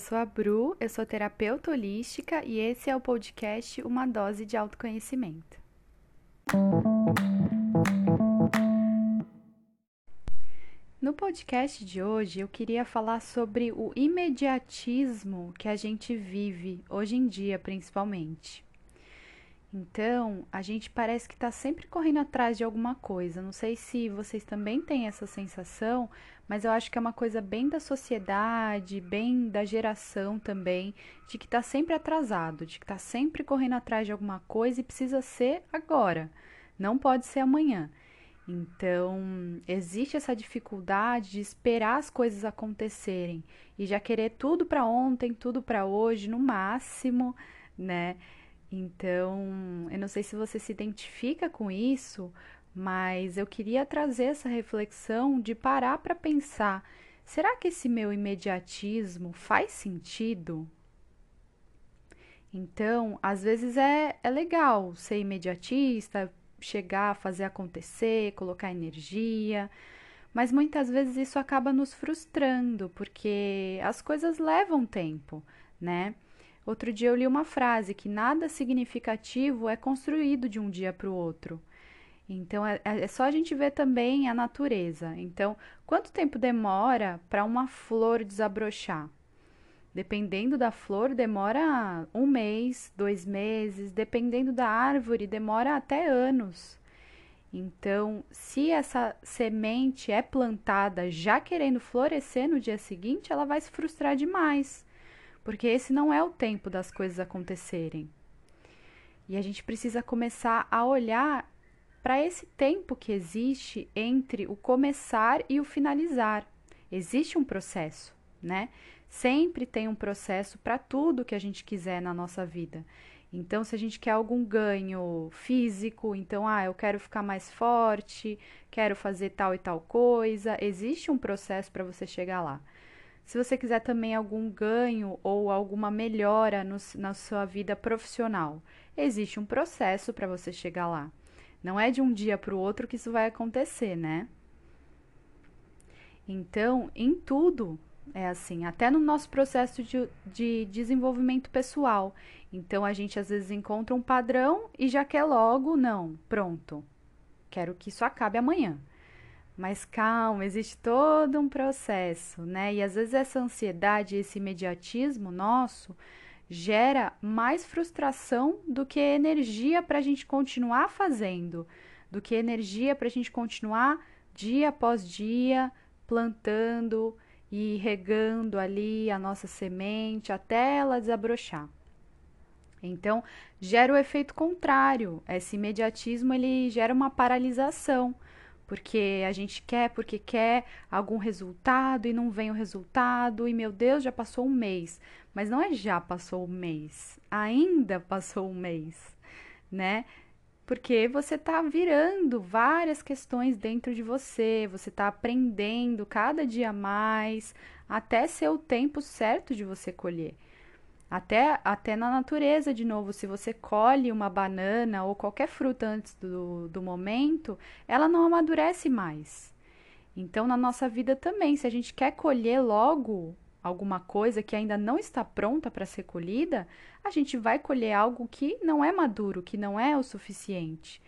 sou a Bru, eu sou terapeuta holística e esse é o podcast Uma Dose de Autoconhecimento. No podcast de hoje eu queria falar sobre o imediatismo que a gente vive hoje em dia, principalmente. Então, a gente parece que está sempre correndo atrás de alguma coisa. Não sei se vocês também têm essa sensação, mas eu acho que é uma coisa bem da sociedade, bem da geração também, de que está sempre atrasado, de que está sempre correndo atrás de alguma coisa e precisa ser agora, não pode ser amanhã. Então, existe essa dificuldade de esperar as coisas acontecerem e já querer tudo para ontem, tudo para hoje, no máximo, né? Então, eu não sei se você se identifica com isso, mas eu queria trazer essa reflexão de parar para pensar: será que esse meu imediatismo faz sentido? Então, às vezes é, é legal ser imediatista, chegar, fazer acontecer, colocar energia, mas muitas vezes isso acaba nos frustrando, porque as coisas levam tempo, né? Outro dia eu li uma frase que nada significativo é construído de um dia para o outro. Então é, é, só a gente ver também a natureza. Então, quanto tempo demora para uma flor desabrochar? Dependendo da flor, demora um mês, dois meses, dependendo da árvore, demora até anos. Então, se essa semente é plantada já querendo florescer no dia seguinte, ela vai se frustrar demais porque esse não é o tempo das coisas acontecerem. E a gente precisa começar a olhar para esse tempo que existe entre o começar e o finalizar. Existe um processo, né? Sempre tem um processo para tudo que a gente quiser na nossa vida. Então, se a gente quer algum ganho físico, então, ah, eu quero ficar mais forte, quero fazer tal e tal coisa, existe um processo para você chegar lá. Se você quiser também algum ganho ou alguma melhora no, na sua vida profissional, existe um processo para você chegar lá. Não é de um dia para o outro que isso vai acontecer, né? Então, em tudo é assim, até no nosso processo de, de desenvolvimento pessoal. Então, a gente às vezes encontra um padrão e já quer logo, não, pronto, quero que isso acabe amanhã. Mas calma, existe todo um processo, né? E às vezes essa ansiedade, esse imediatismo nosso gera mais frustração do que energia para a gente continuar fazendo, do que energia para a gente continuar dia após dia plantando e regando ali a nossa semente até ela desabrochar. Então, gera o efeito contrário. Esse imediatismo ele gera uma paralisação porque a gente quer, porque quer algum resultado e não vem o resultado, e meu Deus, já passou um mês. Mas não é já passou um mês, ainda passou um mês, né? Porque você está virando várias questões dentro de você, você está aprendendo cada dia mais, até ser o tempo certo de você colher. Até, até na natureza, de novo, se você colhe uma banana ou qualquer fruta antes do, do momento, ela não amadurece mais. Então, na nossa vida também, se a gente quer colher logo alguma coisa que ainda não está pronta para ser colhida, a gente vai colher algo que não é maduro, que não é o suficiente,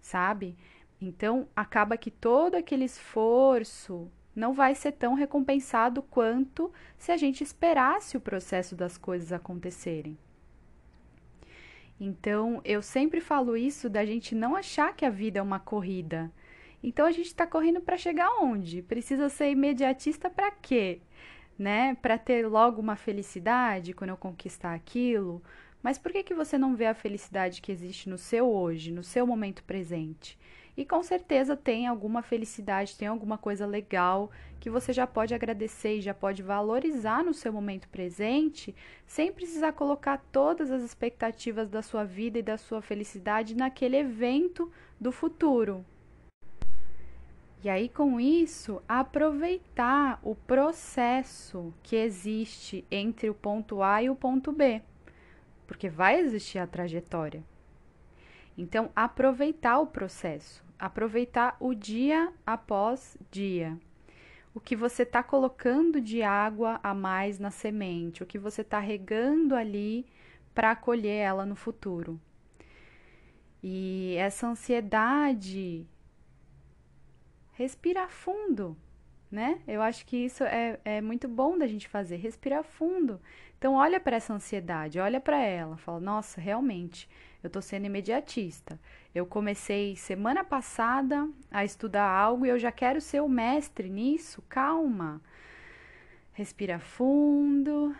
sabe? Então, acaba que todo aquele esforço não vai ser tão recompensado quanto se a gente esperasse o processo das coisas acontecerem. Então, eu sempre falo isso da gente não achar que a vida é uma corrida. Então, a gente está correndo para chegar onde? Precisa ser imediatista para quê? Né? Para ter logo uma felicidade quando eu conquistar aquilo? Mas por que, que você não vê a felicidade que existe no seu hoje, no seu momento presente? E com certeza tem alguma felicidade, tem alguma coisa legal que você já pode agradecer e já pode valorizar no seu momento presente, sem precisar colocar todas as expectativas da sua vida e da sua felicidade naquele evento do futuro. E aí, com isso, aproveitar o processo que existe entre o ponto A e o ponto B, porque vai existir a trajetória. Então, aproveitar o processo, aproveitar o dia após dia. o que você está colocando de água a mais na semente, o que você está regando ali para colher ela no futuro. E essa ansiedade, respira fundo, né? Eu acho que isso é, é muito bom da gente fazer, respirar fundo. Então, olha para essa ansiedade, olha para ela, fala: nossa, realmente, eu estou sendo imediatista. Eu comecei semana passada a estudar algo e eu já quero ser o mestre nisso. Calma. Respira fundo.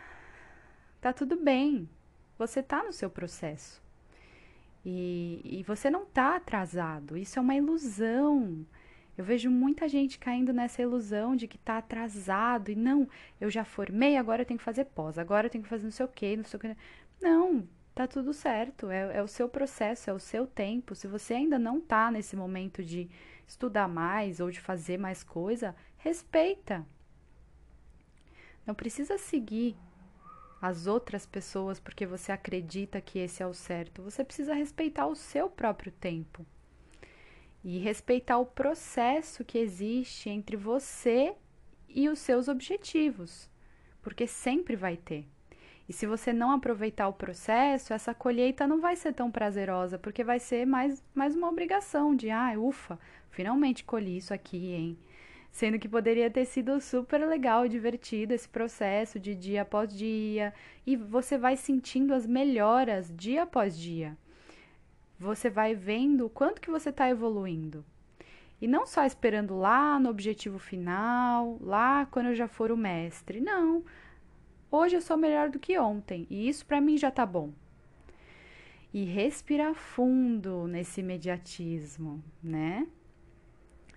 Tá tudo bem. Você tá no seu processo. E, e você não tá atrasado. Isso é uma ilusão. Eu vejo muita gente caindo nessa ilusão de que tá atrasado e não, eu já formei, agora eu tenho que fazer pós, agora eu tenho que fazer não sei o quê, não sei o quê. Não, tá tudo certo, é, é o seu processo, é o seu tempo. Se você ainda não tá nesse momento de estudar mais ou de fazer mais coisa, respeita. Não precisa seguir as outras pessoas porque você acredita que esse é o certo. Você precisa respeitar o seu próprio tempo e respeitar o processo que existe entre você e os seus objetivos, porque sempre vai ter. E se você não aproveitar o processo, essa colheita não vai ser tão prazerosa, porque vai ser mais, mais uma obrigação de, ah, ufa, finalmente colhi isso aqui, hein? Sendo que poderia ter sido super legal, divertido esse processo de dia após dia, e você vai sentindo as melhoras dia após dia. Você vai vendo o quanto que você está evoluindo. E não só esperando lá no objetivo final, lá quando eu já for o mestre. Não. Hoje eu sou melhor do que ontem e isso para mim já tá bom. E respirar fundo nesse imediatismo, né?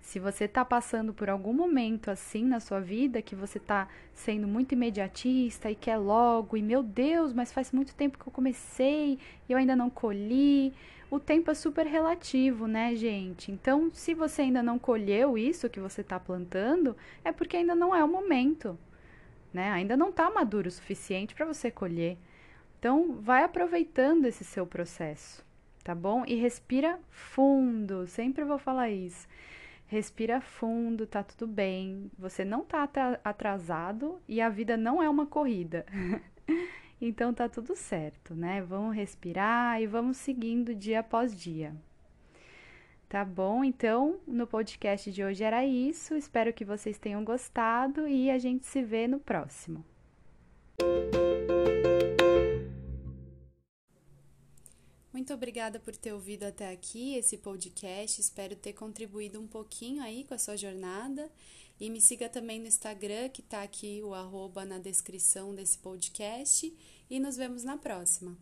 Se você está passando por algum momento assim na sua vida, que você está sendo muito imediatista e quer logo, e meu Deus, mas faz muito tempo que eu comecei e eu ainda não colhi. O tempo é super relativo, né, gente? Então, se você ainda não colheu isso que você está plantando, é porque ainda não é o momento né? Ainda não está maduro o suficiente para você colher. Então, vai aproveitando esse seu processo, tá bom? E respira fundo, sempre vou falar isso. Respira fundo, tá tudo bem. Você não tá atrasado e a vida não é uma corrida. então tá tudo certo, né? Vamos respirar e vamos seguindo dia após dia. Tá bom? Então, no podcast de hoje era isso. Espero que vocês tenham gostado e a gente se vê no próximo. Muito obrigada por ter ouvido até aqui esse podcast. Espero ter contribuído um pouquinho aí com a sua jornada. E me siga também no Instagram, que está aqui o arroba na descrição desse podcast. E nos vemos na próxima.